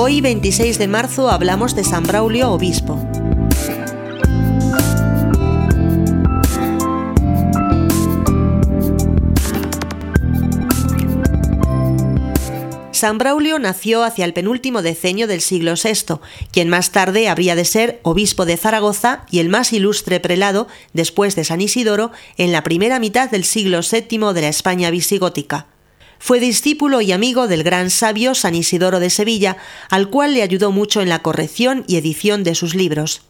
Hoy, 26 de marzo, hablamos de San Braulio Obispo. San Braulio nació hacia el penúltimo decenio del siglo VI, quien más tarde habría de ser obispo de Zaragoza y el más ilustre prelado, después de San Isidoro, en la primera mitad del siglo VII de la España visigótica. Fue discípulo y amigo del gran sabio San Isidoro de Sevilla, al cual le ayudó mucho en la corrección y edición de sus libros.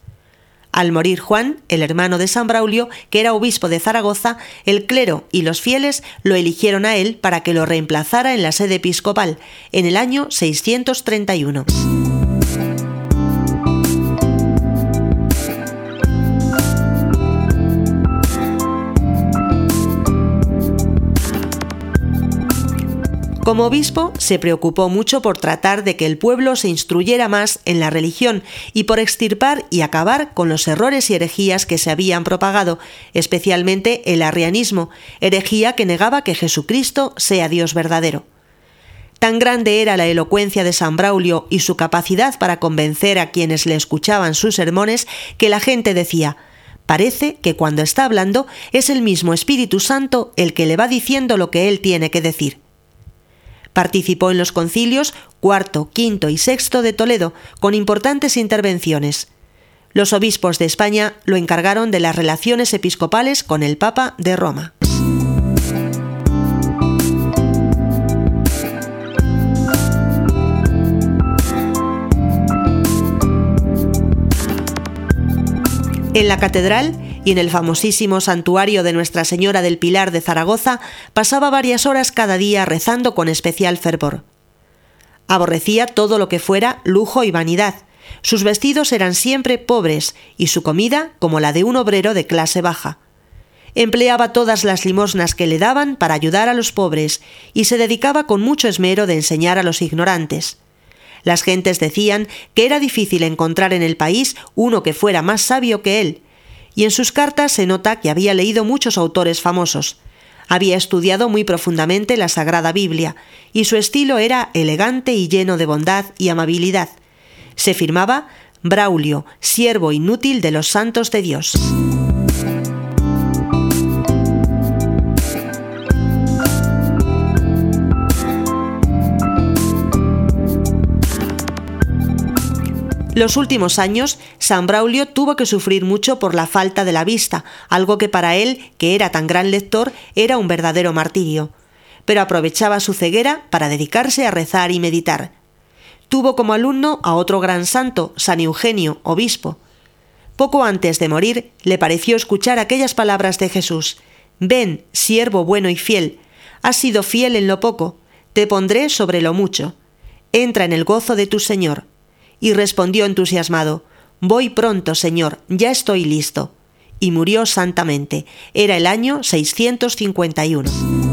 Al morir Juan, el hermano de San Braulio, que era obispo de Zaragoza, el clero y los fieles lo eligieron a él para que lo reemplazara en la sede episcopal en el año 631. Como obispo, se preocupó mucho por tratar de que el pueblo se instruyera más en la religión y por extirpar y acabar con los errores y herejías que se habían propagado, especialmente el arrianismo, herejía que negaba que Jesucristo sea Dios verdadero. Tan grande era la elocuencia de San Braulio y su capacidad para convencer a quienes le escuchaban sus sermones que la gente decía Parece que cuando está hablando es el mismo Espíritu Santo el que le va diciendo lo que él tiene que decir. Participó en los concilios cuarto, quinto y sexto de Toledo, con importantes intervenciones. Los obispos de España lo encargaron de las relaciones episcopales con el Papa de Roma. En la catedral y en el famosísimo santuario de Nuestra Señora del Pilar de Zaragoza pasaba varias horas cada día rezando con especial fervor. Aborrecía todo lo que fuera lujo y vanidad. Sus vestidos eran siempre pobres y su comida como la de un obrero de clase baja. Empleaba todas las limosnas que le daban para ayudar a los pobres y se dedicaba con mucho esmero de enseñar a los ignorantes. Las gentes decían que era difícil encontrar en el país uno que fuera más sabio que él, y en sus cartas se nota que había leído muchos autores famosos. Había estudiado muy profundamente la Sagrada Biblia, y su estilo era elegante y lleno de bondad y amabilidad. Se firmaba Braulio, siervo inútil de los santos de Dios. Los últimos años, San Braulio tuvo que sufrir mucho por la falta de la vista, algo que para él, que era tan gran lector, era un verdadero martirio. Pero aprovechaba su ceguera para dedicarse a rezar y meditar. Tuvo como alumno a otro gran santo, San Eugenio, obispo. Poco antes de morir, le pareció escuchar aquellas palabras de Jesús. Ven, siervo bueno y fiel. Has sido fiel en lo poco, te pondré sobre lo mucho. Entra en el gozo de tu Señor y respondió entusiasmado Voy pronto, Señor, ya estoy listo. Y murió santamente. Era el año 651.